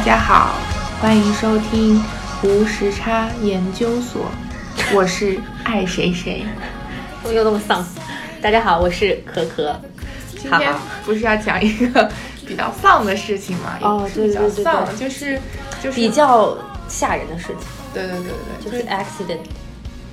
大家好，欢迎收听无时差研究所，我是爱谁谁。怎么又那么丧？大家好，我是可可。今天不是要讲一个比较丧的事情吗？哦，对对对丧就是就是比较吓人的事情。对对对对，就是 accident，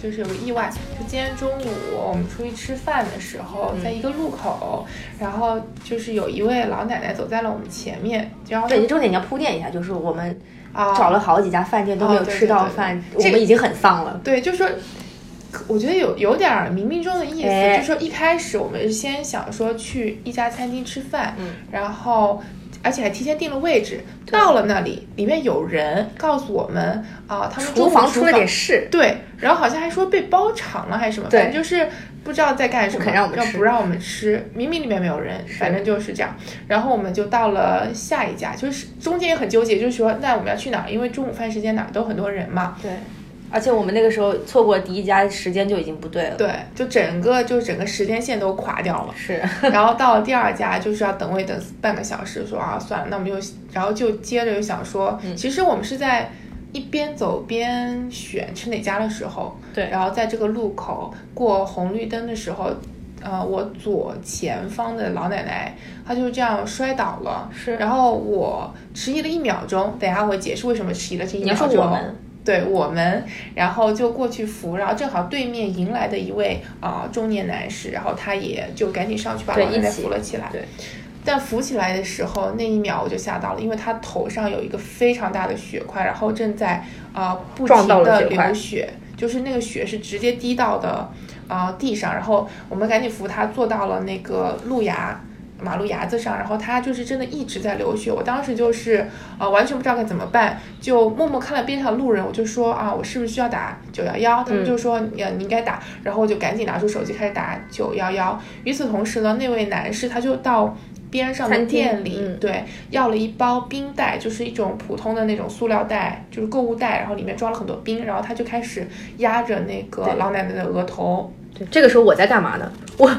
就是有个意外。就今天中午我们出去吃饭的时候，在一个路口，然后就是有一位老奶奶走在了我们前面。然后对，重点你要铺垫一下，就是我们找了好几家饭店都没有吃到饭，我们已经很丧了。对，就说。我觉得有有点冥冥中的意思，就是说一开始我们是先想说去一家餐厅吃饭，然后而且还提前定了位置，到了那里里面有人告诉我们啊，他们厨房出了点事，对，然后好像还说被包场了还是什么，反正就是不知道在干什么，让我们吃，不让我们吃，明明里面没有人，反正就是这样，然后我们就到了下一家，就是中间也很纠结，就是说那我们要去哪儿？因为中午饭时间哪儿都很多人嘛，对。而且我们那个时候错过第一家时间就已经不对了，对，就整个就整个时间线都垮掉了。是，然后到了第二家就是要等位等半个小时，说啊算了，那我们就然后就接着又想说，其实我们是在一边走边选吃哪家的时候，对，然后在这个路口过红绿灯的时候，呃，我左前方的老奶奶她就这样摔倒了，是，然后我迟疑了一秒钟，等下我解释为什么迟疑了这一秒钟。对我们，然后就过去扶，然后正好对面迎来的一位啊中年男士，然后他也就赶紧上去把老奶奶扶了起来。对，但扶起来的时候，那一秒我就吓到了，因为他头上有一个非常大的血块，然后正在啊不停的流血，就是那个血是直接滴到的啊地上，然后我们赶紧扶他坐到了那个路牙。马路牙子上，然后他就是真的一直在流血，我当时就是啊完全不知道该怎么办，就默默看了边上路人，我就说啊我是不是需要打九幺幺？他们就说你你应该打，然后我就赶紧拿出手机开始打九幺幺。与此同时呢，那位男士他就到边上的店里，对，要了一包冰袋，就是一种普通的那种塑料袋，就是购物袋，然后里面装了很多冰，然后他就开始压着那个老奶奶的额头。对，这个时候我在干嘛呢？我。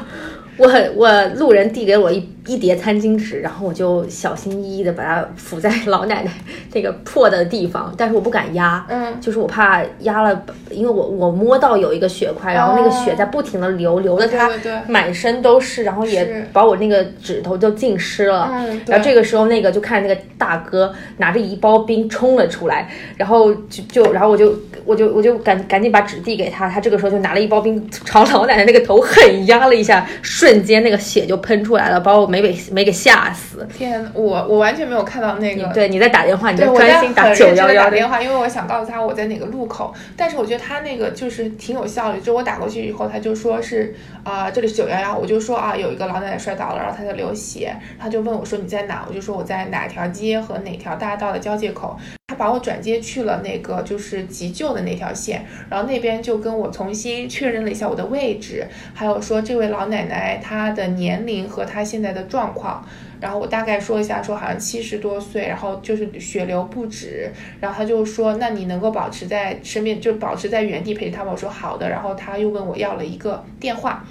我我路人递给我一一叠餐巾纸，然后我就小心翼翼的把它抚在老奶奶那个破的地方，但是我不敢压，嗯，就是我怕压了，因为我我摸到有一个血块，然后那个血在不停的流，流的它满身都是，然后也把我那个指头都浸湿了，嗯，然后这个时候那个就看那个大哥拿着一包冰冲了出来，然后就就然后我就我就我就赶赶紧把纸递给他，他这个时候就拿了一包冰朝老奶奶那个头狠压了一下，瞬间那个血就喷出来了，把我没给没给吓死。天，我我完全没有看到那个。对，你在打电话，你在专心打九幺幺打电话，因为我想告诉他我在哪个路口。但是我觉得他那个就是挺有效率，就我打过去以后，他就说是啊，这里是九幺幺，我就说啊，有一个老奶奶摔倒了，然后她在流血，他就问我说你在哪？我就说我在哪条街和哪条大道的交界口。把我转接去了那个就是急救的那条线，然后那边就跟我重新确认了一下我的位置，还有说这位老奶奶她的年龄和她现在的状况，然后我大概说一下，说好像七十多岁，然后就是血流不止，然后他就说那你能够保持在身边，就保持在原地陪着他吗？我说好的，然后他又问我要了一个电话，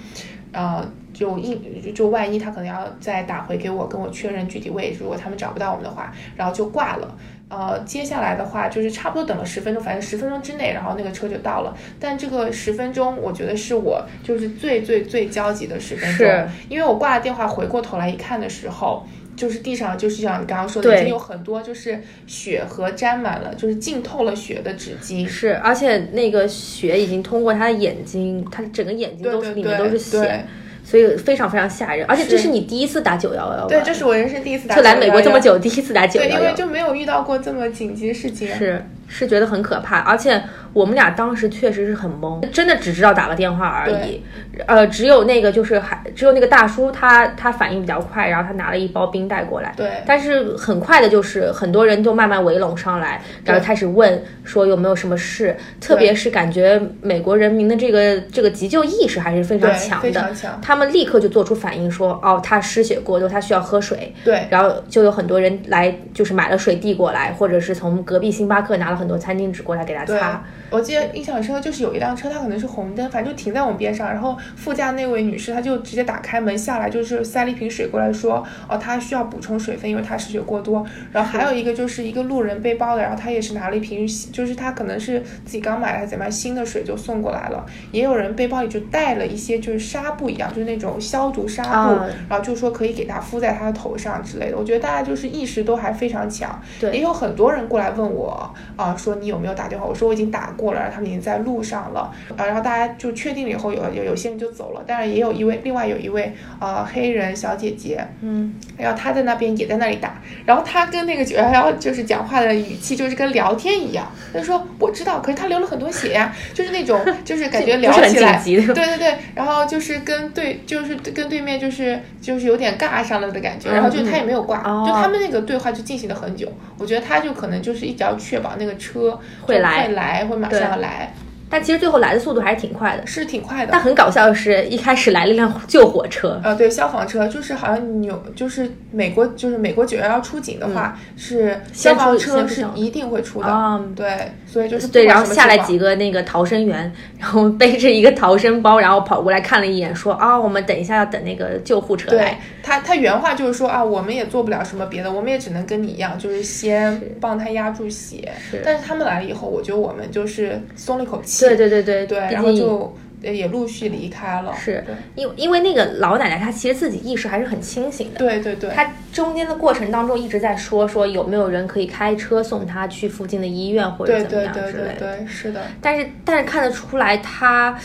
呃，就一就万一他可能要再打回给我，跟我确认具体位置，如果他们找不到我们的话，然后就挂了。呃，接下来的话就是差不多等了十分钟，反正十分钟之内，然后那个车就到了。但这个十分钟，我觉得是我就是最最最焦急的十分钟，因为我挂了电话，回过头来一看的时候，就是地上就是像你刚刚说的，已经有很多就是血和沾满了，就是浸透了血的纸巾。是，而且那个血已经通过他的眼睛，他整个眼睛都是里面都是血。所以非常非常吓人，而且这是你第一次打九幺幺对，这是我人生第一次打。就来美国这么久，第一次打九幺幺。对，因为就没有遇到过这么紧急事情。是。是觉得很可怕，而且我们俩当时确实是很懵，真的只知道打个电话而已。呃，只有那个就是还只有那个大叔，他他反应比较快，然后他拿了一包冰袋过来。对。但是很快的就是很多人就慢慢围拢上来，然后开始问说有没有什么事，特别是感觉美国人民的这个这个急救意识还是非常强的，非常强。他们立刻就做出反应说，哦，他失血过多，他需要喝水。对。然后就有很多人来，就是买了水递过来，或者是从隔壁星巴克拿了。很多餐巾纸过来给他擦。，我记得印象很深刻，就是有一辆车，它可能是红灯，反正就停在我们边上，然后副驾那位女士，她就直接打开门下来，就是塞了一瓶水过来说，哦，她需要补充水分，因为她失血过多。然后还有一个就是一个路人背包的，然后他也是拿了一瓶，就是他可能是自己刚买的还是怎么样，新的水就送过来了。也有人背包里就带了一些就是纱布一样，就是那种消毒纱布，啊然后就说可以给他敷在他的头上之类的。我觉得大家就是意识都还非常强。对也有很多人过来问我啊、说你有没有打电话？我说我已经打过了，然后他们已经在路上了。啊，然后大家就确定了以后，有有有些人就走了，但是也有一位另外有一位啊、黑人小姐姐，嗯，然后她在那边也在那里打，然后她跟那个九幺幺就是讲话的语气就是跟聊天一样，她说我知道，可是她流了很多血呀，就是那种就是感觉 聊起来，对对对，然后就是跟对就是跟对面就是就是有点尬上了的感觉，然后就她也没有挂，嗯就他们那个对话就进行了很久，我觉得他就可能就是一直要确保那个车会来。会来会马上要来，但其实最后来的速度还是挺快的。是挺快的但。很搞笑的是，一开始来了一辆救火车，呃，对，消防车就是好像纽，就是美国，就是美国九幺幺出警的话，是消防车是一定会出的。嗯对，所以就是对，然后下来几个那个逃生员，然后背着一个逃生包，然后跑过来看了一眼，说啊，我们等一下要等那个救护车对来。他，他原话就是说啊，我们也做不了什么别的，我们也只能跟你一样，就是先帮他压住血。是但是他们来了以后，我觉得我们就是松了一口气。对对对对对，毕然后就呃也陆续离开了。是对因因为那个老奶奶她其实自己意识还是很清醒的。对对对，她中间的过程当中一直在说说有没有人可以开车送她去附近的医院或者怎么样之类的。对，是的，但是但是看得出来她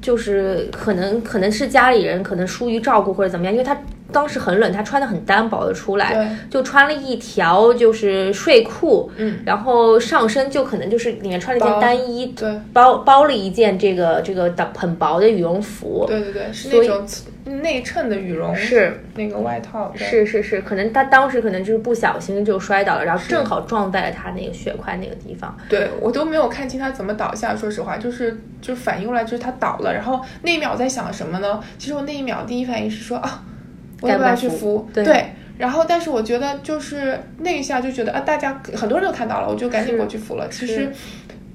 就是可能可能是家里人可能疏于照顾或者怎么样，因为她当时很冷，她穿的很单薄的出来，就穿了一条就是睡裤，嗯，然后上身就可能就是里面穿了一件单衣，对。包包了一件这个这个的很薄的羽绒服，对对对，是那种内衬的羽绒，是。那个外套，是是是，可能他当时可能就是不小心就摔倒了，然后正好撞在了他那个血块那个地方。对我都没有看清他怎么倒下，说实话，就是就反应过来就是他倒了，然后那一秒我在想什么呢？其实我那一秒第一反应是说啊，我要不要去扶扶？对然后但是我觉得就是那一下就觉得啊，大家很多人都看到了，我就赶紧过去扶了。其实。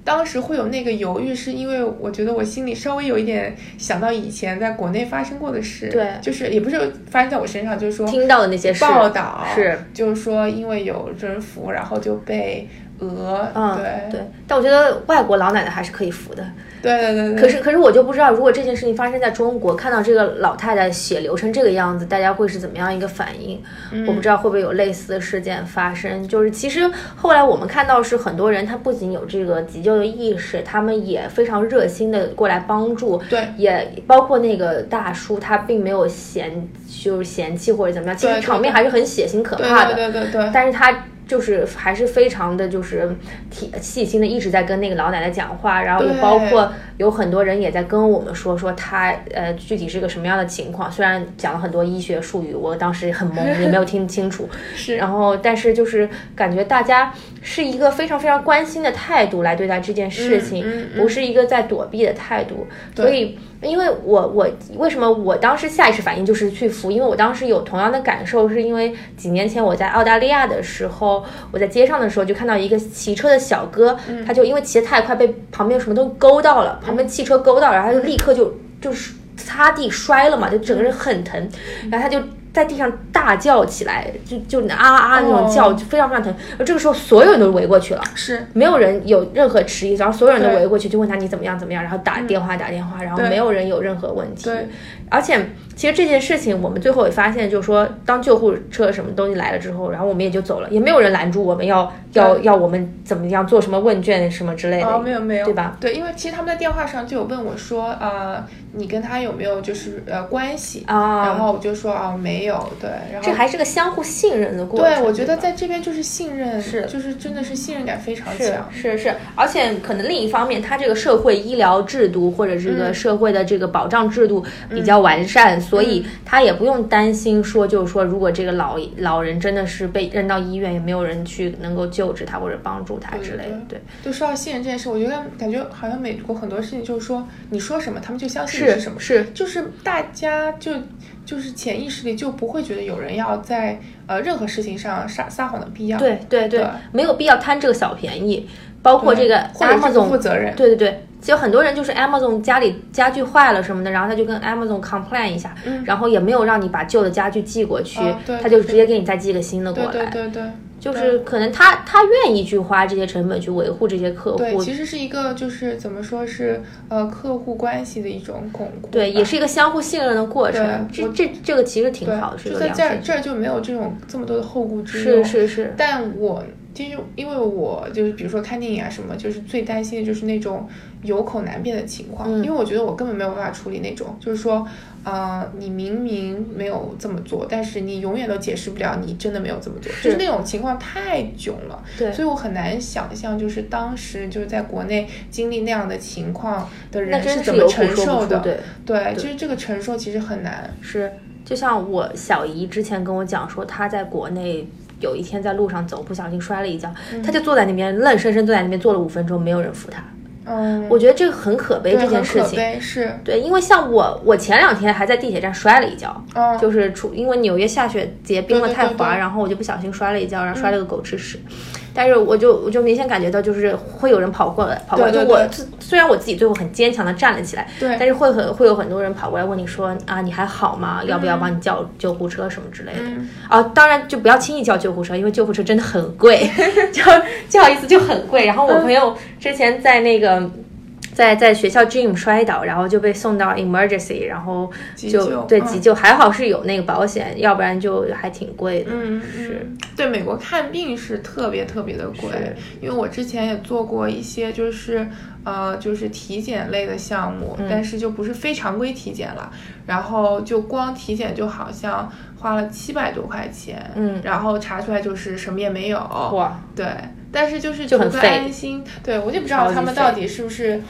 当时会有那个犹豫，是因为我觉得我心里稍微有一点想到以前在国内发生过的事，对就是也不是发生在我身上，就是说听到的那些事，报道是，就是说因为有人扶，然后就被讹，嗯，对对。但我觉得外国老奶奶还是可以扶的。对对对对。可是可是我就不知道，如果这件事情发生在中国，看到这个老太太血流成这个样子，大家会是怎么样一个反应？嗯我不知道会不会有类似的事件发生。就是其实后来我们看到是很多人，他不仅有这个急救的意识，他们也非常热心的过来帮助。对也包括那个大叔，他并没有嫌就是嫌弃或者怎么样，其实场面还是很血腥可对怕的。对对对对，但是他就是还是非常的就是体细心的一直在跟那个老奶奶讲话，然后也包括有很多人也在跟我们说说他呃具体是个什么样的情况，虽然讲了很多医学术语，我当时很懵，也没有听清楚。是然后但是就是感觉大家是一个非常非常关心的态度来对待这件事情，嗯嗯嗯不是一个在躲避的态度，所以。因为我我为什么我当时下意识反应就是去扶？因为我当时有同样的感受，是因为几年前我在澳大利亚的时候，我在街上的时候就看到一个骑车的小哥，嗯他就因为骑得太快，被旁边什么东西勾到了，旁边汽车勾到，然后他就立刻就就是擦地摔了嘛，就整个人很疼，然后他就。在地上大叫起来，就就啊啊那种叫，哦就非常非常疼。而这个时候，所有人都围过去了，是。没有人有任何迟疑，然后所有人都围过去，就问他你怎么样怎么样，然后打电话打电话，然后没有人有任何问题。而且其实这件事情，我们最后也发现，就是说，当救护车什么东西来了之后，然后我们也就走了，也没有人拦住我们要要要我们怎么样做什么问卷什么之类的。哦，没有没有，对吧？对，因为其实他们在电话上就有问我说，呃，你跟他有没有就是呃关系？啊然后我就说啊没有，对，然后这还是个相互信任的过程。对，我觉得在这边就是信任，是就是真的是信任感非常强。是是，而且可能另一方面，他这个社会医疗制度或者这个嗯社会的这个保障制度比较完善，所以他也不用担心说，就是说，如果这个老老人真的是被扔到医院，也没有人去能够救治他或者帮助他之类的。对，就说到信任这件事，我觉得感觉好像美国很多事情就是说，你说什么，他们就相信你是什么，是就是大家就就是潜意识里就不会觉得有人要在呃任何事情上撒撒谎的必要。对对对对，没有必要贪这个小便宜。包括这个或者是不负责任。对对对，就很多人就是 Amazon 家里家具坏了什么的，然后他就跟 Amazon complain 一下，嗯然后也没有让你把旧的家具寄过去，哦对他就直接给你再寄个新的过对来。对对对。就是可能他他愿意去花这些成本去维护这些客对，户，其实是一个就是怎么说是呃客户关系的一种巩固。对，也是一个相互信任的过程。这这这个其实挺好的，是就在这。这儿就没有这种这么多的后顾之忧是。是是，但我其实因为我就是比如说看电影啊什么，就是最担心的就是那种有口难辩的情况，嗯因为我觉得我根本没有办法处理那种，就是说，呃，你明明没有这么做，但是你永远都解释不了你真的没有这么做，就是那种情况太囧了，对所以我很难想象，就是当时就是在国内经历那样的情况的人是怎么承。受的，对，对，就是这个承受其实很难，是，就像我小姨之前跟我讲说，她在国内有一天在路上走，不小心摔了一跤，他就坐在那边愣生生坐在那边坐了五分钟，没有人扶他。嗯，我觉得这个很可悲，这件事情。是，对，因为像我，我前两天还在地铁站摔了一跤，嗯，就是出因为纽约下雪结冰了太滑，对对然后我就不小心摔了一跤，然后摔了个狗吃屎。但是我就我就明显感觉到，就是会有人跑过来，跑过来。就我虽虽然我自己最后很坚强的站了起来，对但是会很会有很多人跑过来问你说啊，你还好吗？要不要帮你叫救护车什么之类的？嗯啊，当然就不要轻易叫救护车，因为救护车真的很贵，就叫一次就很贵。然后我朋友之前在那个。在在学校 gym 摔倒，然后就被送到 emergency，然后就急救嗯对急救，还好是有那个保险，要不然就还挺贵的。嗯，是嗯，对，美国看病是特别特别的贵，因为我之前也做过一些就是呃就是体检类的项目，嗯但是就不是非常规体检了，然后就光体检就好像花了七百多块钱，嗯然后查出来就是什么也没有，哇，对。但是就是就很废安心，对我就不知道他们到底是不是，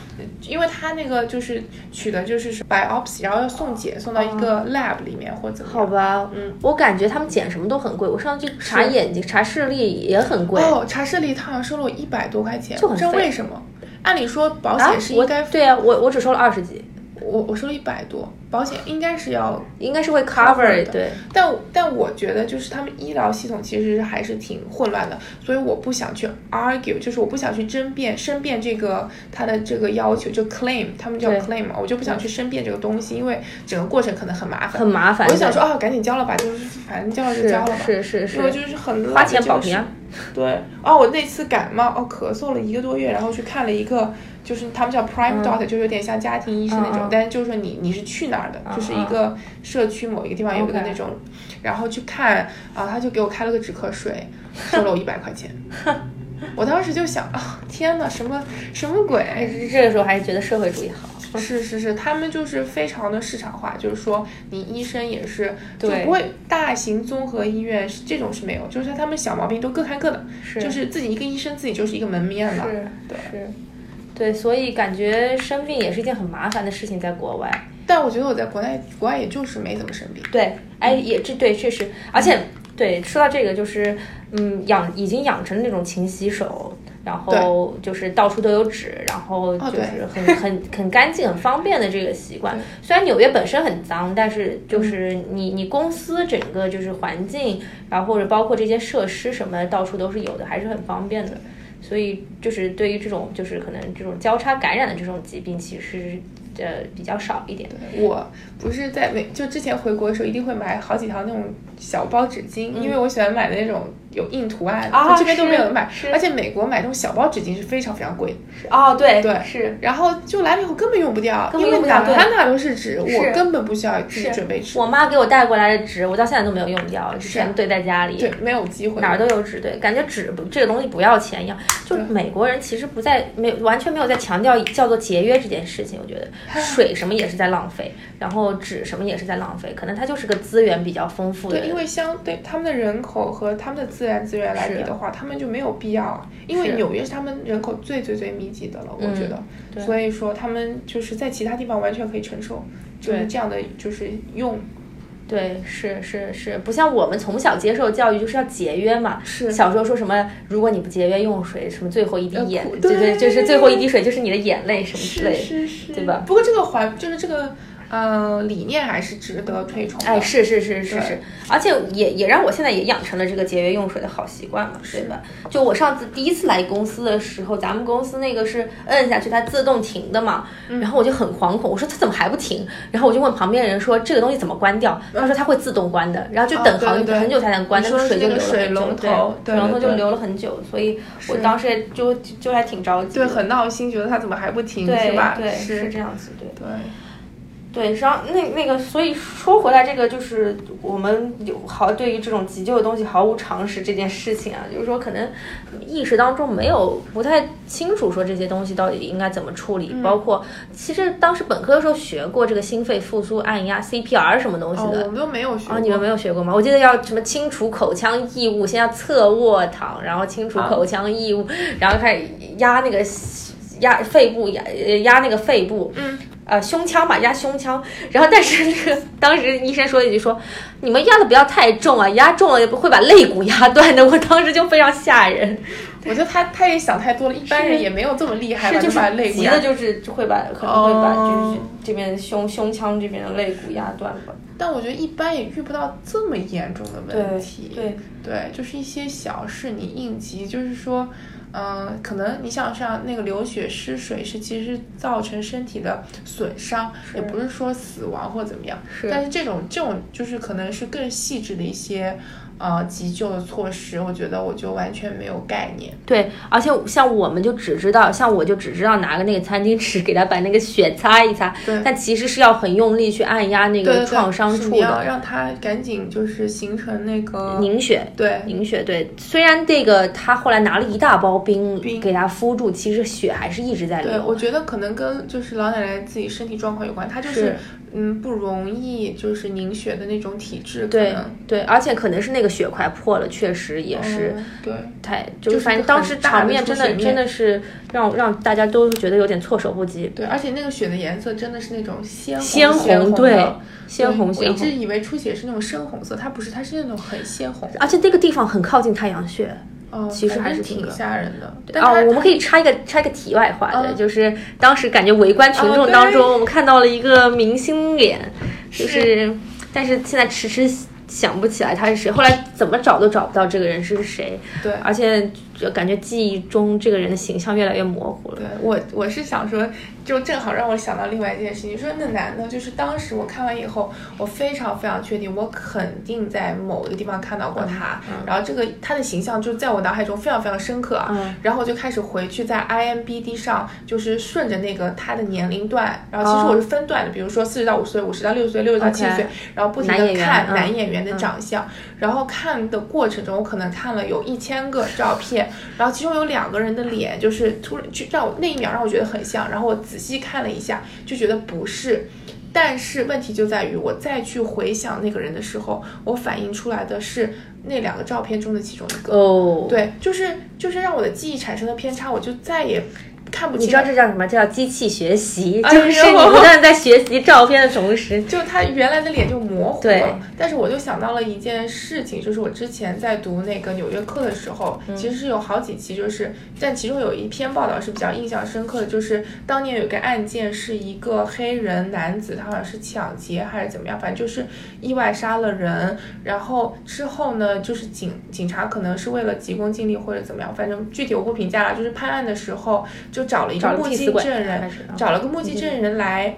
因为他那个就是取的就是 biopsy，然后要送检送到一个 lab 里面或者怎么样。好吧，嗯，我感觉他们检什么都很贵。我上次去查眼睛、查视力也很贵。哦，查视力他好像收了我一百多块钱，就很不知道为什么。按理说保险是应该，对啊，我我只收了二十几，我我收了一百多，保险应该是要，应该是会 cover 的对。但但我觉得就是他们医疗系统其实还是挺混乱的，所以我不想去 argue，就是我不想去争辩申辩这个他的这个要求，就 claim，他们叫 claim 嘛，我就不想去申辩这个东西，因为整个过程可能很麻烦，很麻烦。我就想说，哦，赶紧交了吧，就是反正交了就交了吧，是是是因为，就是很花钱保平安。对，哦，我那次感冒，哦，咳嗽了一个多月，然后去看了一个，就是他们叫 prime doctor，、就有点像家庭医生那种，但是就是说你你是去哪儿的，嗯就是一个社区某一个地方有一个那种，然后去看，啊，他就给我开了个止咳水，收了我一百块钱。我当时就想啊，天哪，什么什么鬼？这个时候还是觉得社会主义好。是是是，他们就是非常的市场化，就是说你医生也是就不会大型综合医院是这种是没有，就是他们小毛病都各看各的，是就是自己一个医生自己就是一个门面了。是对是，对，所以感觉生病也是一件很麻烦的事情，在国外。但我觉得我在国内国外也就是没怎么生病。对，哎，也这对确实，而且对说到这个，就是嗯，养已经养成那种勤洗手，然后就是到处都有纸，然后哦就是很、很很干净、很方便的这个习惯。虽然纽约本身很脏，但是就是你你公司整个就是环境，然后或者包括这些设施什么，到处都是有的，还是很方便的。所以就是对于这种就是可能这种交叉感染的这种疾病，其实呃比较少一点。我不是在美，就之前回国的时候一定会买好几条那种小包纸巾，因为我喜欢买的那种有印图案的，啊这边都没有买。而且美国买这种小包纸巾是非常非常贵的，哦，对对是。然后就来了以后根本用不掉，因为哪哪都是纸，我根本不需要自己准备纸。我妈给我带过来的纸，我到现在都没有用掉，之前堆在家里。对，没有机会。哪儿都有纸，对，感觉纸不这个东西不要钱一样。就是美国人其实不在没有完全没有在强调叫做节约这件事情，我觉得水什么也是在浪费，然后纸什么也是在浪费，可能它就是个资源比较丰富的。对，因为相对他们的人口和他们的自然资源来比的话，他们就没有必要啊，因为纽约是他们人口最最最密集的了，我觉得，对。所以说他们就是在其他地方完全可以承受，就是这样的就是用，对，是是是，不像我们从小接受教育就是要节约嘛。是。小时候说什么，如果你不节约用水，什么最后一滴眼，对对，对就是最后一滴水就是你的眼泪什么之类的。是是是，对吧？不过这个环就是这个呃理念还是值得推崇的，哎，是是是是是，而且也也让我现在也养成了这个节约用水的好习惯嘛，对吧？就我上次第一次来公司的时候，咱们公司那个是摁下去它自动停的嘛，嗯然后我就很惶恐，我说它怎么还不停？然后我就问旁边人说这个东西怎么关掉？他说它会自动关的，然后就等好、哦对对对很久才能关，你那个水就流了很久，水龙头对水龙头对对就流了很久，所以我当时也就就就还挺着急对，很闹心，觉得它怎么还不停，对是吧？对是是这样子，对。对。对，然后那那个，所以说回来，这个就是我们有好对于这种急救的东西毫无常识这件事情啊，就是说可能意识当中没有不太清楚说这些东西到底应该怎么处理，包括其实当时本科的时候学过这个心肺复苏按压 CPR 什么东西哦，的。我们都没有学过。啊，你们没有学过吗？我记得要什么清除口腔异物，先要侧卧躺，然后清除口腔异物，然后开始压那个压肺部，压呃压那个肺部，嗯，呃胸腔吧，压胸腔。然后但是那个当时医生说一句说，你们压的不要太重啊，压重了会把肋骨压断的。我当时就非常吓人，我觉得他他也想太多了，一般人也没有这么厉害吧，是就就是把肋骨压急的就是会把可能会把哦就是这边胸胸腔这边的肋骨压断吧。但我觉得一般也遇不到这么严重的问题。对对就是一些小事你应急，就是说，嗯、可能你想像那个流血失水是其实是造成身体的损伤，也不是说死亡或怎么样。是但是这种这种就是可能是更细致的一些呃急救的措施，我觉得我就完全没有概念。对，而且像我们就只知道，像我就只知道拿个那个餐巾纸给他把那个血擦一擦，对但其实是要很用力去按压那对对对个创伤处是你要的让它赶紧就是形成那个凝血。对凝血，对，虽然这个他后来拿了一大包冰冰给他敷住，其实血还是一直在对，流。我觉得可能跟就是老奶奶自己身体状况有关，她就是是嗯不容易就是凝血的那种体质，对对，而且可能是那个血块破了，确实也是嗯对。太，就反正当时场面真的真的是让让大家都觉得有点措手不及。对，而且那个血的颜色真的是那种鲜红鲜红红对鲜红对鲜红我一直以为出血是那种深红色，它不是，它是那种很鲜红。而且那个地方很靠近太阳穴，哦，其实还是挺吓人的。但啊，它我们可以插一个插一个题外话的，嗯就是当时感觉围观群众当中，我们看到了一个明星脸，就是，但是现在迟迟想不起来他是谁，后来怎么找都找不到这个人是谁，对而且就感觉记忆中这个人的形象越来越模糊了。对我，我是想说，就正好让我想到另外一件事情。说那男的，就是当时我看完以后，我非常非常确定，我肯定在某一个地方看到过他。然后这个他的形象就在我脑海中非常非常深刻啊。嗯然后我就开始回去在 IMBD 上，就是顺着那个他的年龄段，然后其实哦我是分段的，比如说四十到五十岁，五十到六十岁，六十到七十岁然后不停的看嗯男演员的长相。然后看的过程中，我可能看了有一千个照片，然后其中有两个人的脸，就是突然就让我那一秒让我觉得很像，然后我仔细看了一下，就觉得不是。但是问题就在于，我再去回想那个人的时候，我反映出来的是那两个照片中的其中一个。哦，，对，就是就是让我的记忆产生了偏差，我就再也看不清。你知道这叫什么？这叫机器学习，哎就是你呦不断在学习照片的同时，就他原来的脸就模糊对了。但是我就想到了一件事情，就是我之前在读那个《纽约客》的时候，嗯其实是有好几期，就是但其中有一篇报道是比较印象深刻的，就是当年有一个案件是一个黑人男子，他好像是抢劫还是怎么样，反正就是意外杀了人，然后之后呢，就是警警察可能是为了急功近利或者怎么样，反正具体我不评价了。就是判案的时候就找了一个目击证人找了个目击证人来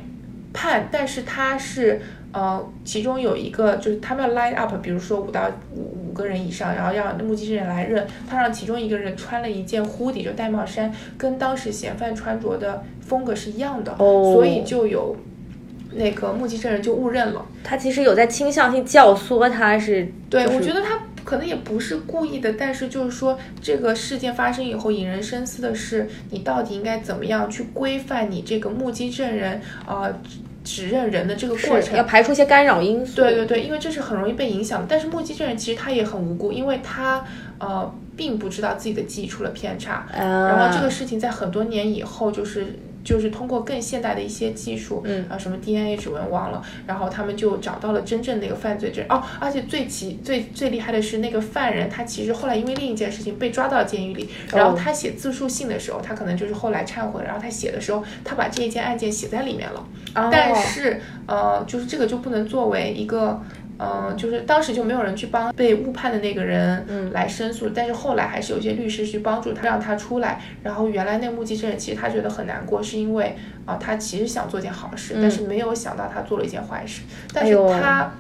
判，但是他是呃，其中有一个就是他们要 line up，比如说五到五五个人以上，然后让目击证人来认，他让其中一个人穿了一件 hoodie，就戴帽衫，跟当时嫌犯穿着的风格是一样的，哦所以就有那个目击证人就误认了。他其实有在倾向性教唆他是，对，就是我觉得他可能也不是故意的，但是就是说这个事件发生以后，引人深思的是，你到底应该怎么样去规范你这个目击证人呃指认人的这个过程要。排除一些干扰因素。对对对，因为这是很容易被影响的。但是目击证人其实他也很无辜，因为他呃并不知道自己的记忆出了偏差，啊，然后这个事情在很多年以后，就是就是通过更现代的一些技术，嗯啊什么 DNA 指纹忘了，然后他们就找到了真正的一个犯罪者。哦，而且最奇最最厉害的是那个犯人，他其实后来因为另一件事情被抓到监狱里，然后哦他写自述信的时候，他可能就是后来忏悔，然后他写的时候，他把这一件案件写在里面了。哦但是呃，就是这个就不能作为一个。嗯，就是当时就没有人去帮被误判的那个人来申诉，但是后来还是有一些律师去帮助他，让他出来。然后原来那个目击证人其实他觉得很难过，是因为啊、他其实想做件好事，但是没有想到他做了一件坏事。但是他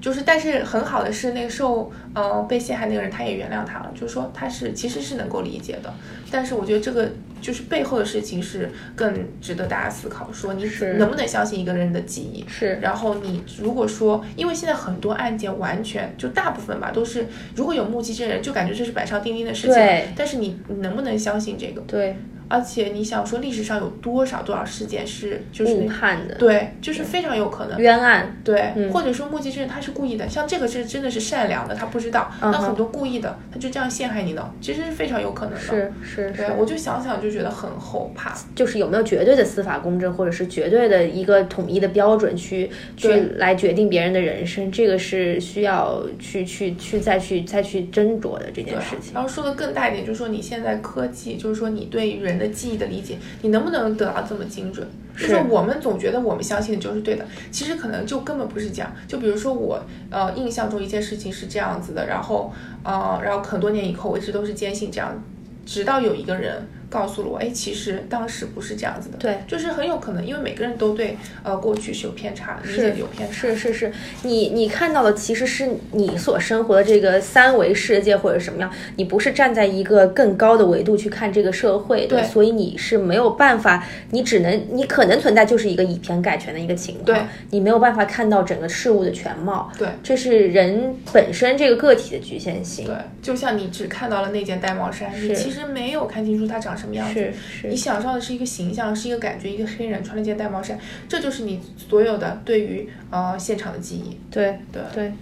就是，但是很好的是，那个受呃被陷害那个人他也原谅他了，就是说他是其实是能够理解的。但是我觉得这个就是背后的事情是更值得大家思考，说你能不能相信一个人的记忆？是然后你如果说，因为现在很多案件完全就大部分吧都是，如果有目击证人，就感觉这是板上钉钉的事情。对但是你你能不能相信这个？对而且你想说，历史上有多少多少事件是就是误判的对，就是非常有可能。冤案，对，嗯或者说目击证人他是故意的，像这个是真的是善良的，他不知道。嗯那很多故意的，他就这样陷害你呢，其实是非常有可能的。是是对，是，我就想想就觉得很后怕。就是有没有绝对的司法公正，或者是绝对的一个统一的标准去去来决定别人的人生，这个是需要去去去再去再去斟酌的这件事情。然后说的更大一点，就是说你现在科技，就是说你对人的记忆的理解，你能不能得到这么精准？就是我们总觉得我们相信的就是对的，其实可能就根本不是这样。就比如说我呃印象中一件事情是这样子的，然后呃然后很多年以后我一直都是坚信这样，直到有一个人告诉了我，哎，其实当时不是这样子的。对，就是很有可能，因为每个人都对呃过去是有偏差，理解有偏差。是是是，你你看到的其实是你所生活的这个三维世界或者什么样，你不是站在一个更高的维度去看这个社会的，对。所以你是没有办法，你只能你可能存在就是一个以偏概全的一个情况，对。你没有办法看到整个事物的全貌，对。这是人本身这个个体的局限性，对，就像你只看到了那件玳瑁衫，你是。其实没有看清楚它长什么样子。是你。想象的是一个形象，是一个感觉，一个黑人穿了件带帽衫，这就是你所有的对于呃现场的记忆。对对对，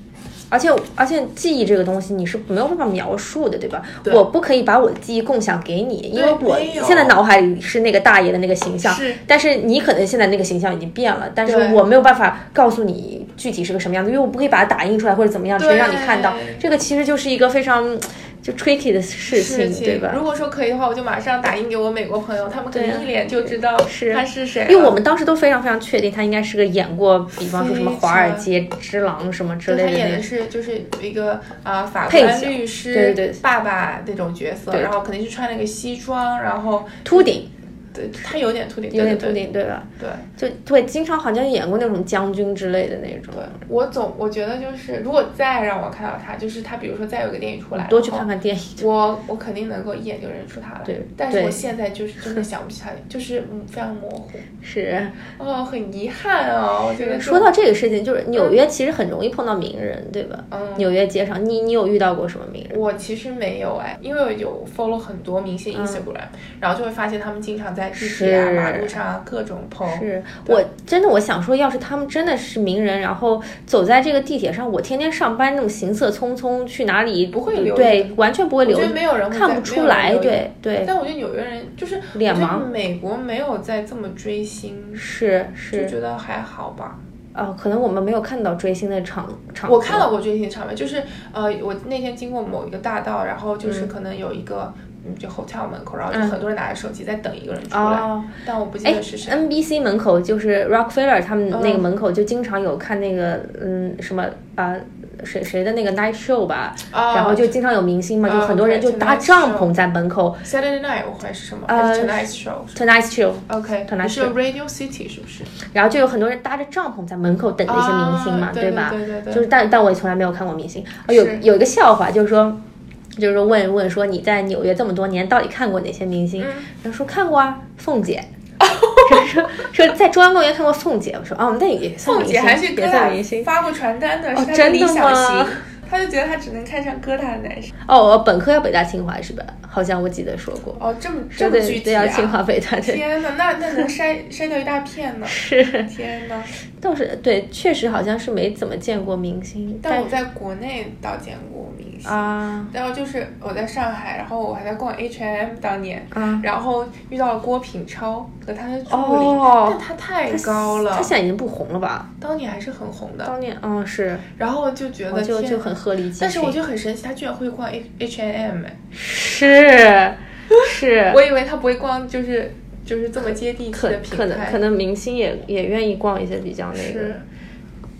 而且而且记忆这个东西你是没有办法描述的，对吧？对我不可以把我的记忆共享给你，因为我现在脑海里是那个大爷的那个形象，是但是你可能现在那个形象已经变了，但是我没有办法告诉你具体是个什么样子，因为我不可以把它打印出来或者怎么样，直接让你看到。这个其实就是一个非常就 tricky 的事情，对吧？如果说可以的话，我就马上打印给我美国朋友，他们可能一脸就知道是他是。谁了。因为我们当时都非常非常确定他应该是个演过，比方说什么《华尔街之狼》什么之类的他演的是就是一个啊、法官律师对对对。爸爸那种角色，然后肯定是穿了个西装，然后秃顶，对他有点秃顶，有点秃顶，对吧？对。就对，经常好像演过那种将军之类的那种。对我总我觉得就是，如果再让我看到他，就是他，比如说再有个电影出来，多去看看电影。我我肯定能够一眼就认出他来。对对但是我现在就是真的 想不起他，就是嗯非常模糊，是，哦，很遗憾哦，我觉得说到这个事情，就是纽约其实很容易碰到名人，对吧？嗯纽约街上，你你有遇到过什么名人？我其实没有哎，因为我有 follow 很多明星 Instagram，、然后就会发现他们经常在地铁啊、马路上啊各种 PO。是我真的我想说，要是他们真的是名人，然后走在这个地铁上，我天天上班那种行色匆匆去哪里，不会留意对，完全不会留意，觉得没有人看不出来，对对，但我觉得纽约人就是脸盲美国没有在这么追星，是就是觉得还好吧。哦，可能我们没有看到追星的场场。我看到过追星场面，就是呃，我那天经过某一个大道，然后就是嗯可能有一个嗯，就 hotel 门口，然后就嗯很多人拿着手机在等一个人出来，哦，但我不记哎得是谁。，NBC 门口就是 Rockefeller 他们那个嗯门口就经常有看那个嗯什么啊。谁谁的那个 night show 吧，啊然后就经常有明星嘛，就啊很多人就搭帐篷在门口 Saturday Night 我还是什么？Tonight Show？，Tonight show，OK，Tonight Show Radio City 是不是？然后就有很多人搭着帐篷在门口等那些明星嘛，啊对吧？对对对就是但但我也从来没有看过明星。哦有有一个笑话，就是说。就是说问问说你在纽约这么多年，到底看过哪些明星？嗯然后说看过啊，凤姐。说说说在中央公园看过凤姐，我说哦，那也算明星，凤姐还去哥也算明星。发过传单的，哦是她的真的理想吗型。他就觉得他只能看上哥大的男生。哦，我本科要北大清华是吧？好像我记得说过。哦，这么这么具体要清华北大。天呐，那那能 筛筛掉一大片呢。是，天呐，倒是对，确实好像是没怎么见过明星，但我在国内倒见过明星。啊，然后就是我在上海，然后我还在逛 H&M 当年，嗯然后遇到了郭品超和他的助理，哦但他太高了，他现在已经不红了吧？当年还是很红的。当年，嗯，是，然后就觉得就就很鹤立鸡群。但是我觉得很神奇，他居然会逛 H H&M 哎，是是，我以为他不会逛，就是就是这么接地气的品牌，可能可能明星也也愿意逛一些比较那个是。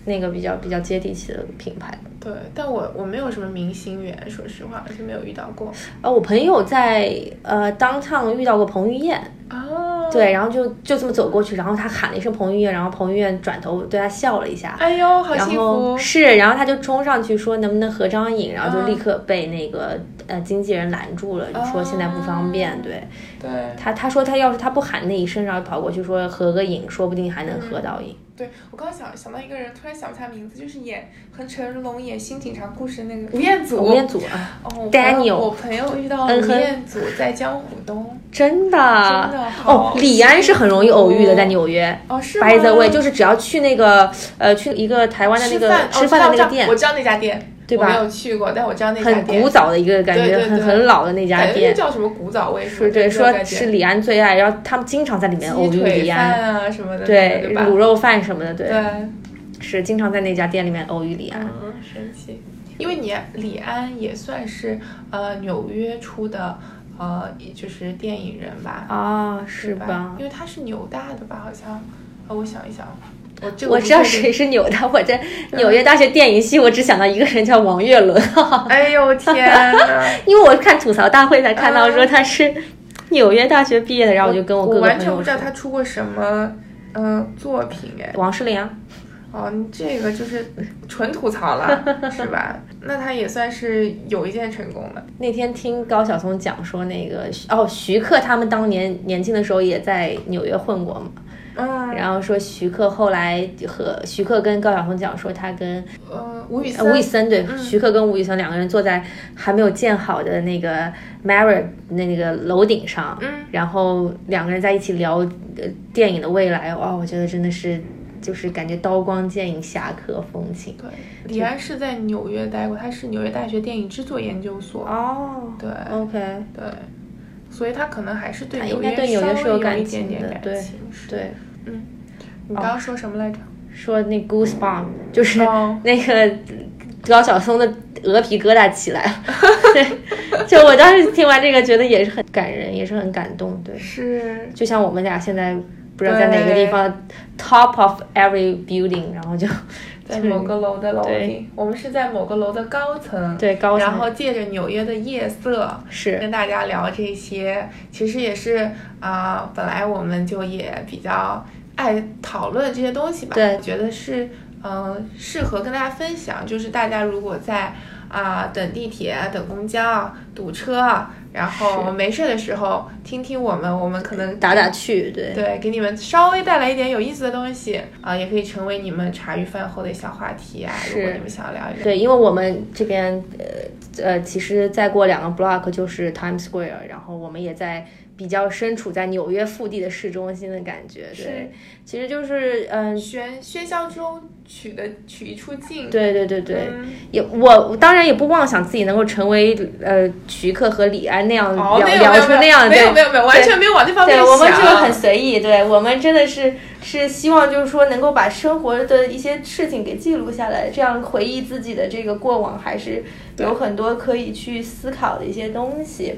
那个比较比较接地气的品牌。对，但我我没有什么明星缘，说实话，而且没有遇到过。呃，我朋友在呃 downtown 遇到过彭于晏，哦，对，然后就就这么走过去，然后他喊了一声彭于晏，然后彭于晏转头对他笑了一下。哎呦，好幸然后福！是，然后他就冲上去说能不能合张影，然后就嗯立刻被那个、呃经纪人拦住了，就说现在不方便。对对他，他说他要是他不喊那一声，然后跑过去说合个影，说不定还能合到影。对，我刚想想到一个人，突然想不起来名字，就是演和成龙演《新警察故事》那个吴彦祖。吴彦祖啊，哦 Daniel 我朋友遇到了吴彦祖在江湖东。真的，真的哦，李安是很容易偶遇的，在纽约。哦，是吗 By the way，就是只要去那个呃，去一个台湾的那个吃饭的那个店我知道那家店，对吧我没有去过，但我知道那家很。古早的一个感觉，对对对很很老的那家店。叫什么古早味是对，说是李安最爱，然后他们经常在里面偶遇李安，啊什么的，对？卤肉饭什么的，对，对，是经常在那家店里面偶遇李安。嗯，神奇。因为你李安也算是呃纽约出的呃，也就是电影人吧，啊，是是吧？因为他是纽大的吧，好像。呃，我想一想，我这个我知道谁是扭的，我在纽约大学电影系，我只想到一个人叫王岳伦，哎呦 天呐！因为我看吐槽大会才看到说他是纽约大学毕业的，然后我就跟我哥哥完全不知道他出过什么嗯、作品哎。王诗龄啊，哦，你这个就是纯吐槽了，是吧？那他也算是有一件成功的。那天听高晓松讲说，那个哦，徐克他们当年年轻的时候也在纽约混过嘛，嗯，然后说徐克后来和徐克跟高晓松讲说，他跟呃，吴宇呃森，吴宇森对，徐克跟吴宇森两个人坐在还没有建好的那个 Marriott 那那个楼顶上，嗯，然后两个人在一起聊呃电影的未来，哇，我觉得真的是就是感觉刀光剑影，侠客风情。对，李安是在纽约待过，他是纽约大学电影制作研究所。哦对，OK，对，所以他可能还是对他纽约应该对纽约是有感情的对对，嗯，你刚刚说什么来着？说那 Goosebump 就是哦。那个高晓松的鹅皮疙瘩起来了，对，就我当时听完这个，觉得也是很感人，也是很感动，对。是，就像我们俩现在不知道在哪个地方，top of every building，然后就 在某个楼的楼对。顶，我们是在某个楼的高层。对高层。然后借着纽约的夜色，是。跟大家聊这些，其实也是啊、本来我们就也比较爱讨论这些东西吧，对。觉得是嗯、呃适合跟大家分享，就是大家如果在啊、等地铁、等公交、堵车，然后没事的时候听听我们，我们可能打打趣，对。对，给你们稍微带来一点有意思的东西啊、也可以成为你们茶余饭后的小话题啊。如果是。你们想要聊一聊，对，因为我们这边呃呃，其实再过两个 block 就是 Times Square，然后我们也在比较身处在纽约腹地的市中心的感觉，对，其实就是嗯。喧喧嚣中取的取一处静。对对对对，嗯也我当然也不妄想自己能够成为呃徐克和李安那样哦，聊聊出那样，的没有没有没有，完全没有往那方面对想。我们这个很随意，对我们真的是是希望就是说能够把生活的一些事情给记录下来，这样回忆自己的这个过往，还是有很多可以去思考的一些东西。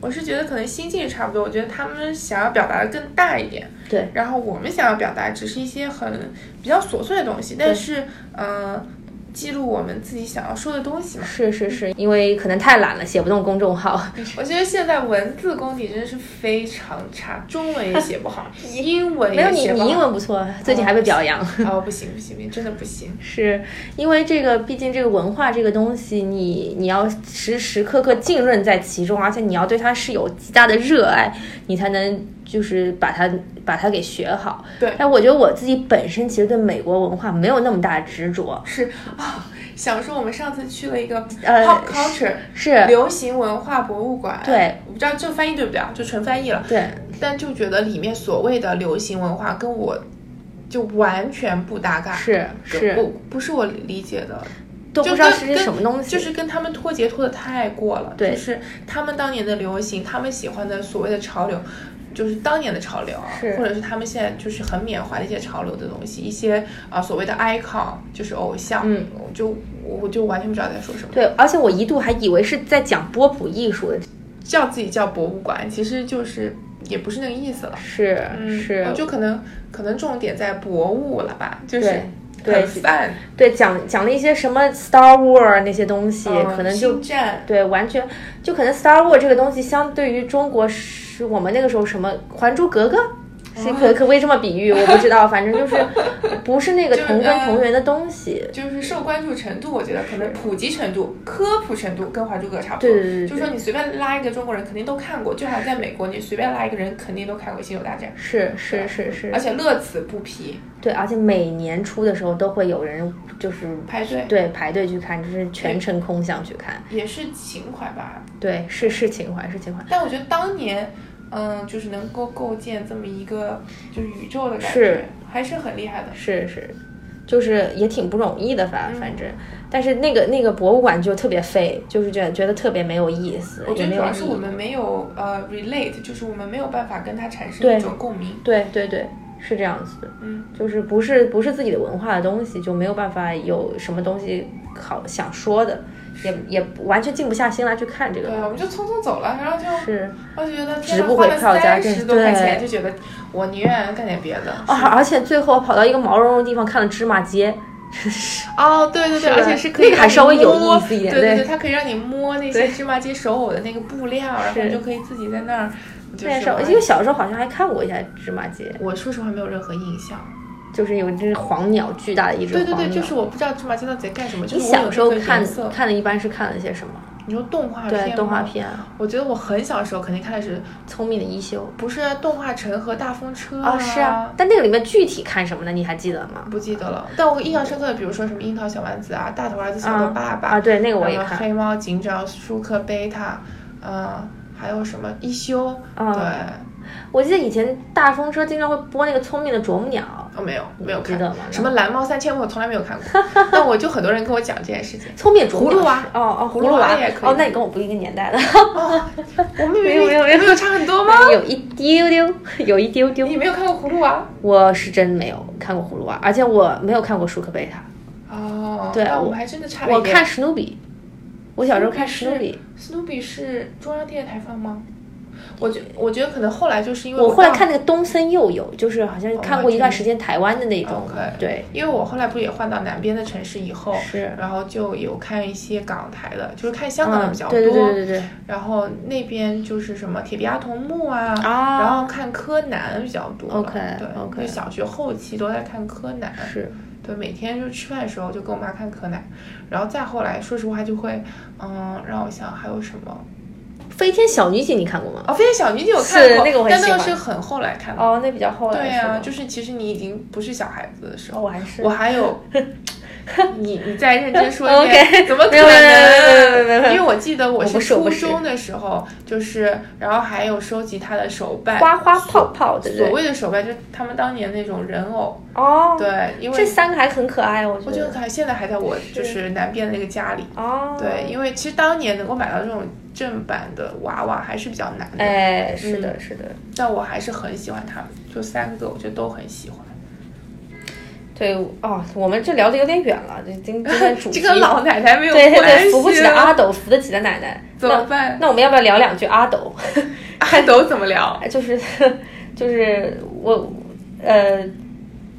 我是觉得可能心境差不多，我觉得他们想要表达的更大一点，对，然后我们想要表达只是一些很比较琐碎的东西，但是嗯、呃记录我们自己想要说的东西嘛。是是是，因为可能太懒了，写不动公众号。我觉得现在文字功底真的是非常差，中文也写不好，英文没有你，也写不好。你英文不错，最近还被表扬。哦，不行不行不行，真的不行。是因为这个，毕竟这个文化这个东西，你你要时时刻刻浸润在其中，而且你要对它是有极大的热爱，你才能就是把它把它给学好。对但我觉得我自己本身其实对美国文化没有那么大的执着。是啊、想说我们上次去了一个呃 pop culture 是，流行文化博物馆，对，我不知道这翻译对不对啊，就纯翻译了。对，但就觉得里面所谓的流行文化跟我就完全不搭嘎，是是，不不是我理解的，都不知道是些什么东西，就是跟他们脱节脱的太过了。对就是他们当年的流行，他们喜欢的所谓的潮流。就是当年的潮流啊，或者是他们现在就是很缅怀的一些潮流的东西，一些啊、所谓的 icon，就是偶像，嗯，我就我就完全不知道在说什么。对，而且我一度还以为是在讲波普艺术的，叫自己叫博物馆，其实就是也不是那个意思了。是嗯，是，就可能可能重点在博物了吧，就是对对很泛，对讲讲了一些什么 Star War 那些东西，嗯可能就对完全就可能 Star War 这个东西相对于中国是我们那个时候什么《还珠格格》。是可可不可以这么比喻？我不知道，反正就是 不是那个同根呃同源的东西。就是受关注程度，我觉得可能普及程度、科普程度跟《还珠格格》差不多。对对对对就是说你随便拉一个中国人，肯定都看过，就好像在美国，你随便拉一个人，肯定都看过《星球大战》，是是是是而，且乐此不疲，对，而且每年初的时候都会有人就是排队对排队去看，就是全程空巷去看。也是情怀吧。对，是是情怀，是情怀。但我觉得当年，嗯，就是能够构建这么一个就是宇宙的感是觉，还是很厉害的。是是，就是也挺不容易的，反嗯反正，但是那个那个博物馆就特别废，就是觉得觉得特别没有意思，我觉得主。要是我们没有呃 relate，就是我们没有办法跟它产生一种共鸣。对对对，是这样子的，嗯，就是不是不是自己的文化的东西，就没有办法有什么东西好想说的，也也完全静不下心来去看这个对，。我们就匆匆走了，然后就是我就觉得值不回票价十多块钱，就觉得我宁愿干点别的。啊！而且最后跑到一个毛茸茸的地方看了芝麻街，哦，对对对，而且是可以那个还稍微有摸意思一点对对对，它可以让你摸那些芝麻街手偶的那个布料，然后你就可以自己在那儿。就那时候因为小时候好像还看过一下芝麻街，我说实话没有任何印象。就是有一只黄鸟，巨大的一只黄鸟。对对对，就是我不知道芝麻街到底在干什么。就你小时候看看的一般是看了些什么？你说动画片对，动画。片啊，我觉得我很小的时候肯定看的是聪明的一休不是动画城和大风车啊，是啊，但那个里面具体看什么呢？你还记得吗？不记得了。但我印象深刻的，比如说什么樱桃小丸子啊，大头儿子小头爸爸啊，对，那个我也看。黑猫警长、舒克贝塔，嗯，还有什么一休，啊对，我记得以前大风车经常会播那个聪明的啄木鸟，哦没有没有看到吗什么蓝猫三千问，我从来没有看过。但我就很多人跟我讲这件事情。聪明葫芦娃哦哦，葫芦娃也可以哦，那你跟我不一个年代的，哦，我们没有没有没有差很多吗？有一丢丢，有一丢丢。你没有看过葫芦娃？我是真没有看过葫芦娃，而且我没有看过舒克贝塔，哦，对我那我还真的差。我看史努比，我小时候看史努比。史努比是中央电视台放吗？我觉我觉得可能后来就是因为我后来看那个东森幼幼，就是好像看过一段时间台湾的那种对，因为我后来不也换到南边的城市以后，是然后就有看一些港台的，就是看香港的嗯比较多。对对对对对然后那边就是什么铁臂阿童木啊，啊然后看柯南比较多了。OK，对 OK 就小学后期都在看柯南。是，对，每天就吃饭的时候就跟我妈看柯南，然后再后来，说实话就会，嗯，让我想还有什么飞天小女警你看过吗？哦，飞天小女警我看过，那个我很但那个是很后来看的。哦，那比较后来对呀、呀、就是其实你已经不是小孩子的时哦，候，我还是我还有，你你再认真说一遍，怎么可能？因为我记得我我是初中的时候，就是然后还有收集他的手办，花花泡泡，的所？谓的手办就是他们当年那种人偶，哦，对，因为这三个还很可爱，我觉得。我觉得还现在还在我就是南边的那个家里。哦，对，因为其实当年能够买到这种正版的娃娃还是比较难的，哎，是的，嗯是的，但我还是很喜欢他们，就三个我觉得都很喜欢。对哦，我们这聊的有点远了，这今今天主题 这跟老奶奶没有对对关系，对，扶不起的阿斗，扶得起的奶奶，怎么办？那我们要不要聊两句阿斗？阿斗怎么聊？就是 就是我呃，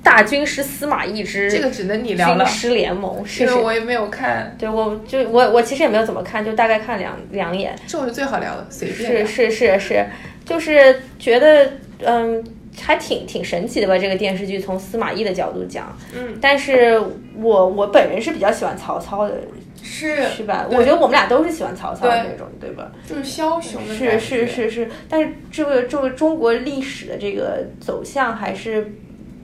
大军师司马懿之这个只能你聊了军，师联盟是因为是。我也没有看，对，我就我我其实也没有怎么看，就大概看两两眼。这种是最好聊的，随便是聊。是是是，就是觉得嗯，还挺挺神奇的吧。这个电视剧从司马懿的角度讲，嗯，但是我我本人是比较喜欢曹操的，是是吧？我觉得我们俩都是喜欢曹操的那种，对吧？就是枭雄的是是是是，但是这个这个中国历史的这个走向还是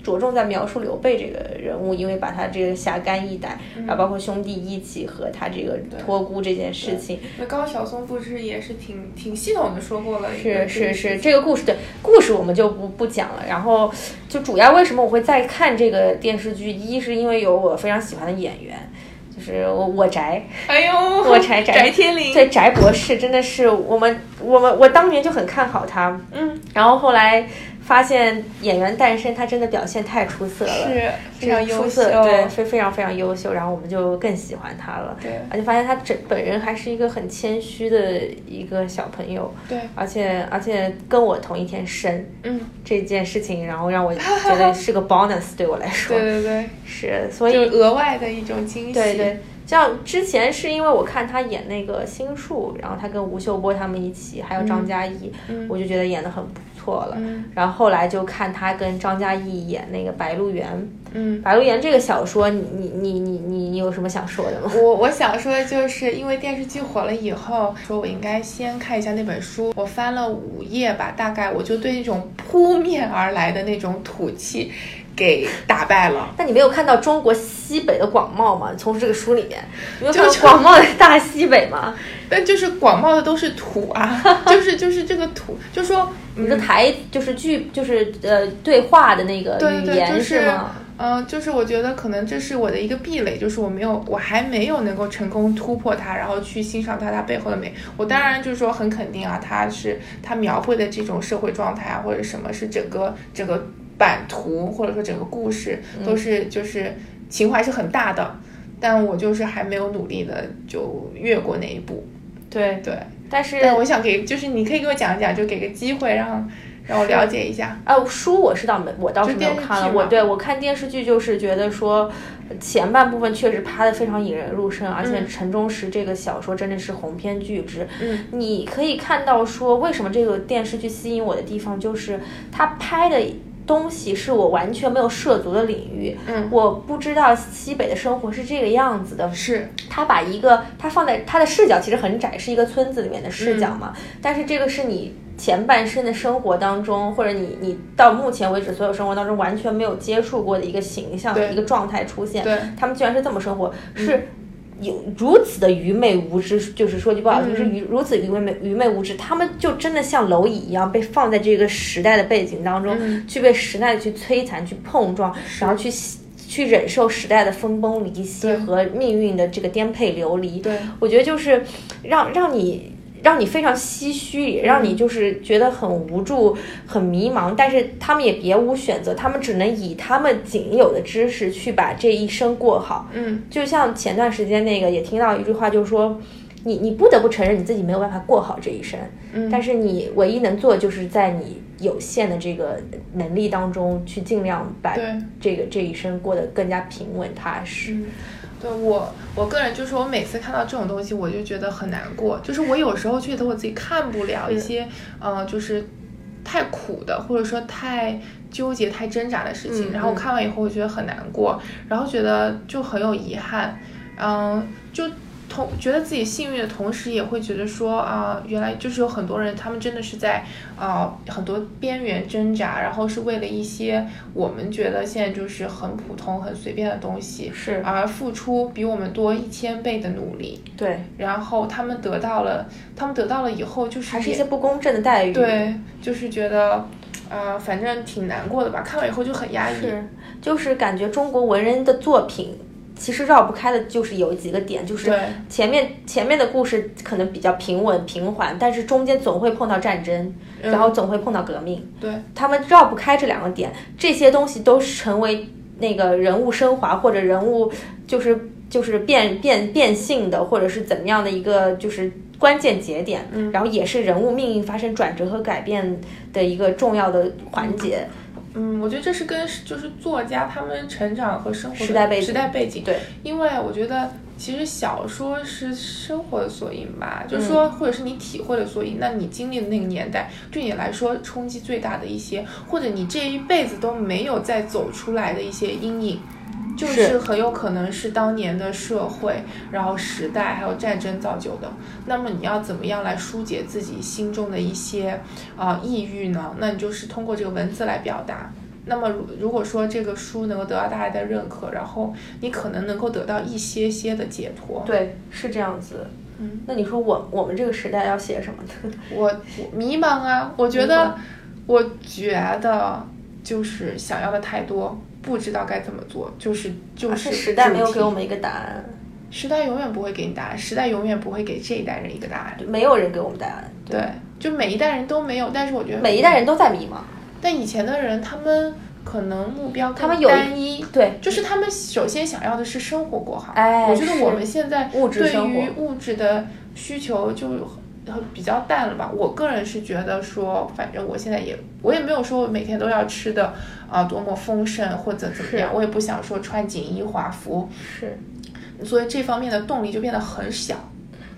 着重在描述刘备这个人物，因为把他这个侠肝义胆，然后包括兄弟义气和他这个托孤这件事情。那高晓松不是也是挺挺系统的说过了？是是是，这个故事对故事我们就不不讲了。然后就主要为什么我会再看这个电视剧？一是因为有我非常喜欢的演员。就是我我宅，哎呦，我宅 宅天灵，对宅博士真的是我们我们我当年就很看好他，嗯，然后后来发现演员诞生，他真的表现太出色了，是非常出色，对，非非常非常优秀，然后我们就更喜欢他了，对，而且发现他整本人还是一个很谦虚的一个小朋友，对，而且而且跟我同一天生，嗯，这件事情然后让我觉得是个 bonus 对我来说，对对对，是，所以额外的一种惊喜，对对。像之前是因为我看他演那个心术，然后他跟吴秀波他们一起，还有张嘉译，我就觉得演的很不错了。然后后来就看他跟张嘉译演那个《白鹿原》。嗯，《白鹿原》这个小说，你你你你你你有什么想说的吗？我我想说，就是因为电视剧火了以后，说我应该先看一下那本书。我翻了五页吧，大概我就对那种扑面而来的那种土气。给打败了。那你没有看到中国西北的广袤吗？从这个书里面，没有看到广袤的大西北吗？但就是广袤的都是土啊，就是就是这个土，就说你的台就是剧就是呃对话的那个语言是吗？嗯，就是我觉得可能这是我的一个壁垒，就是我没有我还没有能够成功突破它，然后去欣赏它它背后的美。我当然就是说很肯定啊，它是它描绘的这种社会状态啊，或者什么是整个整个。版图或者说整个故事都是就是情怀是很大的，但我就是还没有努力的就越过那一步。对对，但是但我想给就是你可以给我讲一讲，就给个机会让让我了解一下。啊，书我是倒没我倒是没有看了，我对我看电视剧就是觉得说前半部分确实拍的非常引人入胜，而且陈忠实这个小说真的是鸿篇巨制。嗯，你可以看到说为什么这个电视剧吸引我的地方就是他拍的。东西是我完全没有涉足的领域，嗯，我不知道西北的生活是这个样子的。是，他把一个他放在他的视角其实很窄，是一个村子里面的视角嘛。但是这个是你前半生的生活当中，或者你你到目前为止所有生活当中完全没有接触过的一个形象、一个状态出现。对，他们居然是这么生活，是。有如此的愚昧无知，就是说句不好听，是愚如此愚昧愚昧无知，他们就真的像蝼蚁一样被放在这个时代的背景当中，去被时代去摧残、去碰撞，然后去去忍受时代的分崩离析和命运的这个颠沛流离。对，我觉得就是让让你。让你非常唏嘘，也让你就是觉得很无助、很迷茫。但是他们也别无选择，他们只能以他们仅有的知识去把这一生过好。嗯，就像前段时间那个也听到一句话，就是说，你你不得不承认你自己没有办法过好这一生。嗯，但是你唯一能做，就是在你有限的这个能力当中，去尽量把这个这一生过得更加平稳踏实。对我，我个人就是我每次看到这种东西，我就觉得很难过。就是我有时候觉得我自己看不了一些，呃，就是太苦的，或者说太纠结、太挣扎的事情。然后我看完以后，我觉得很难过，然后觉得就很有遗憾，嗯，就。同觉得自己幸运的同时，也会觉得说啊，原来就是有很多人，他们真的是在啊很多边缘挣扎，然后是为了一些我们觉得现在就是很普通、很随便的东西，是而付出比我们多一千倍的努力。对，然后他们得到了，他们得到了以后，就是还是一些不公正的待遇。对，就是觉得啊，反正挺难过的吧。看完以后就很压抑，是，就是感觉中国文人的作品。其实绕不开的就是有几个点，就是前面前面的故事可能比较平稳平缓，但是中间总会碰到战争，然后总会碰到革命。对，他们绕不开这两个点，这些东西都是成为那个人物升华或者人物就是就是变变变性的，或者是怎么样的一个就是关键节点，然后也是人物命运发生转折和改变的一个重要的环节。嗯，我觉得这是跟就是作家他们成长和生活时代背景时代背景对，因为我觉得其实小说是生活的缩影吧，就是说或者是你体会的缩影，那你经历的那个年代对你来说冲击最大的一些，或者你这一辈子都没有再走出来的一些阴影。就是很有可能是当年的社会，然后时代还有战争造就的。那么你要怎么样来疏解自己心中的一些啊抑郁呢？那你就是通过这个文字来表达。那么如如果说这个书能够得到大家的认可，然后你可能能够得到一些些的解脱。对，是这样子。嗯，那你说我我们这个时代要写什么呢？我我迷茫啊，我觉得，我觉得就是想要的太多，不知道该怎么做，就是就是时代没有给我们一个答案，时代永远不会给你答案，时代永远不会给这一代人一个答案。没有人给我们答案，对，就每一代人都没有，但是我觉得每一代人都在迷茫。但以前的人，他们可能目标他们有单一，对，就是他们首先想要的是生活过好。哎我觉得我们现在物质对于物质的需求就很比较淡了吧。我个人是觉得说，反正我现在也我也没有说我每天都要吃的啊、多么丰盛或者怎么样，我也不想说穿锦衣华服，是。所以这方面的动力就变得很小。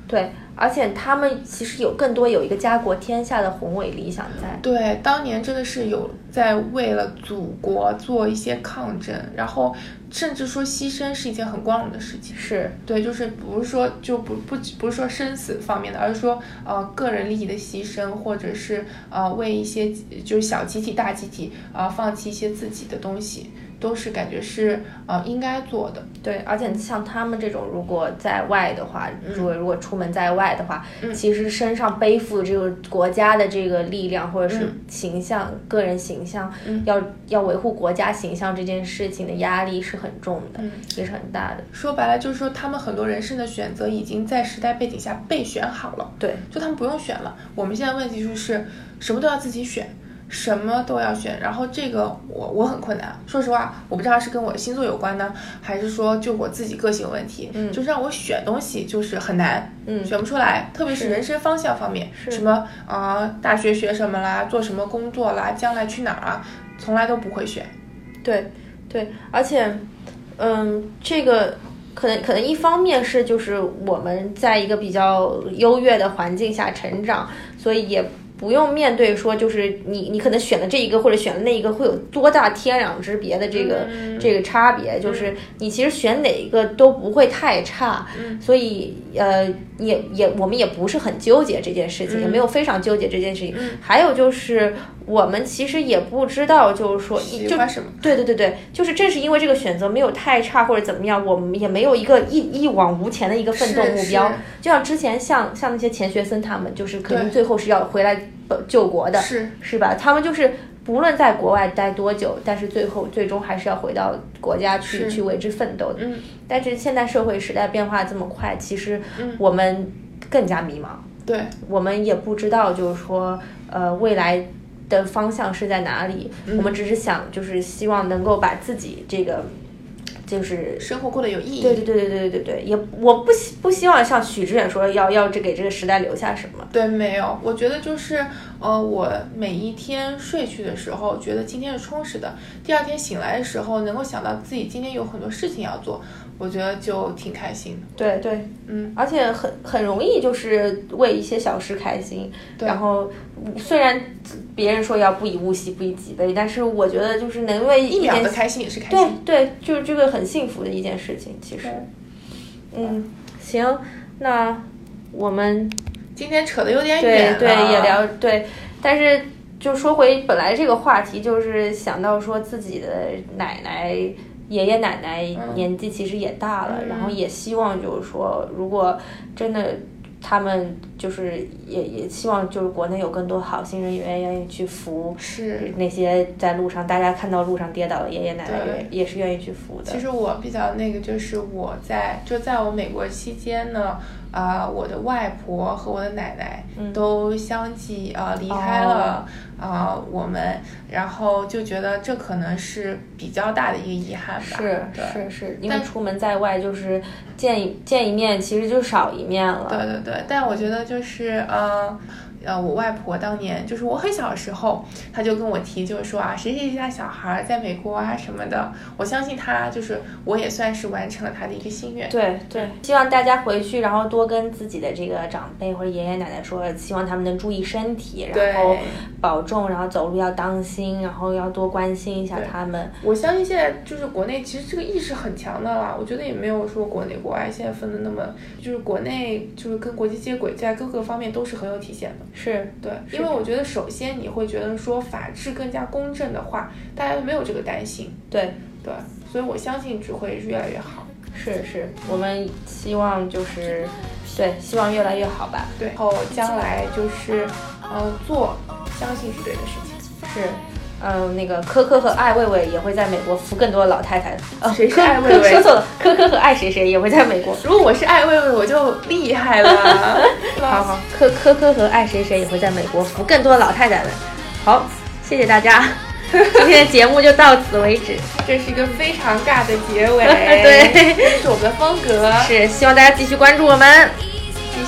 对，而且他们其实有更多有一个家国天下的宏伟理想在。对，当年真的是有在为了祖国做一些抗争，然后甚至说牺牲是一件很光荣的事情。是，对，就是不是说就不不不是说生死方面的，而是说呃个人利益的牺牲，或者是呃为一些就是小集体、大集体啊、呃放弃一些自己的东西，都是感觉是呃应该做的。对，而且像他们这种，如果在外的话，如果如果出门在外的话，嗯其实身上背负这个国家的这个力量，或者是嗯形象、个人形象，嗯要要维护国家形象这件事情的压力是很重的，嗯也是很大的。说白了就是说，他们很多人生的选择已经在时代背景下被选好了。对，就他们不用选了。我们现在问题就是什么都要自己选，什么都要选。然后这个我我很困难，说实话，我不知道是跟我的星座有关呢，还是说就我自己个性问题。嗯就是让我选东西就是很难，嗯选不出来。特别是是人生方向方面，什么啊、大学学什么啦，做什么工作啦，将来去哪儿啊，从来都不会选。对对，而且，嗯，这个可能可能一方面是就是我们在一个比较优越的环境下成长，所以也不用面对说就是你你可能选了这一个或者选了那一个会有多大天壤之别的这个、嗯这个差别，就是你其实选哪一个都不会太差，嗯所以呃也也我们也不是很纠结这件事情，也嗯没有非常纠结这件事情。还有就是我们其实也不知道，就是说就喜欢什么？对对对对，就是正是因为这个选择没有太差或者怎么样，我们也没有一个一一往无前的一个奋斗目标。就像之前像像那些钱学森他们，就是肯定最后是要回来呃救国的，是是吧？他们就是不论在国外待多久，但是最后最终还是要回到国家去去为之奋斗的。嗯，但是现在社会时代变化这么快，其实嗯我们更加迷茫。对，我们也不知道，就是说，呃，未来的方向是在哪里。嗯我们只是想，就是希望能够把自己这个，就是。生活过得有意义。对对对对对对对，也我不希不希望像许知远说要要这给这个时代留下什么。对，没有，我觉得就是，呃，我每一天睡去的时候，觉得今天是充实的，第二天醒来的时候，能够想到自己今天有很多事情要做，我觉得就挺开心的。对对，嗯，而且很很容易就是为一些小事开心。对然后虽然别人说要不以物喜，不以己悲，但是我觉得就是能为一秒的开心也是开心。对对，就是这个很幸福的一件事情，其实。嗯，行，那我们今天扯的有点远了，对也聊对，但是就说回本来这个话题，就是想到说自己的奶奶、爷爷奶奶嗯年纪其实也大了，嗯然后也希望就是说，如果真的。他们就是也也希望就是国内有更多好心人员愿意去扶是。那些在路上大家看到路上跌倒的爷爷奶奶，也也是愿意去扶的。其实我比较那个，就是我在就在我美国期间呢，啊、我的外婆和我的奶奶嗯都相继啊、离开了啊、我们，然后就觉得这可能是比较大的一个遗憾吧。是是是，因为出门在外就是见一见一面，其实就少一面了。对对对，但我觉得就是呃呃，我外婆当年就是我很小的时候，她就跟我提，就是说啊，谁谁家小孩儿在美国啊什么的，我相信她就是我也算是完成了她的一个心愿。对对，希望大家回去，然后多跟自己的这个长辈或者爷爷奶奶说，希望他们能注意身体，然后保重，然后走路要当心，然后要多关心一下他们。我相信现在就是国内其实这个意识很强的啦，我觉得也没有说国内国外现在分的那么，就是国内就是跟国际接轨，在各个方面都是很有体现的。是对，因为我觉得首先你会觉得说法治更加公正的话，大家没有这个担心。对对，所以我相信只会越来越好。是是，我们希望就是对，希望越来越好吧。对，然后将来就是呃做相信是对的事情。是。嗯，那个科科和艾未未也会在美国扶更多老太太。呃，谁是艾未未？说错了，科科和爱谁谁也会在美国。如果我是艾未未，我就厉害了。好好，科科科和爱谁谁也会在美国扶更多老太太们。好，谢谢大家，今天的节目就到此为止。这是一个非常尬的结尾，对，这是我们的风格。是，希望大家继续关注我们。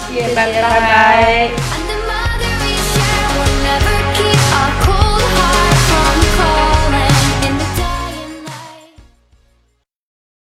谢谢，拜拜拜。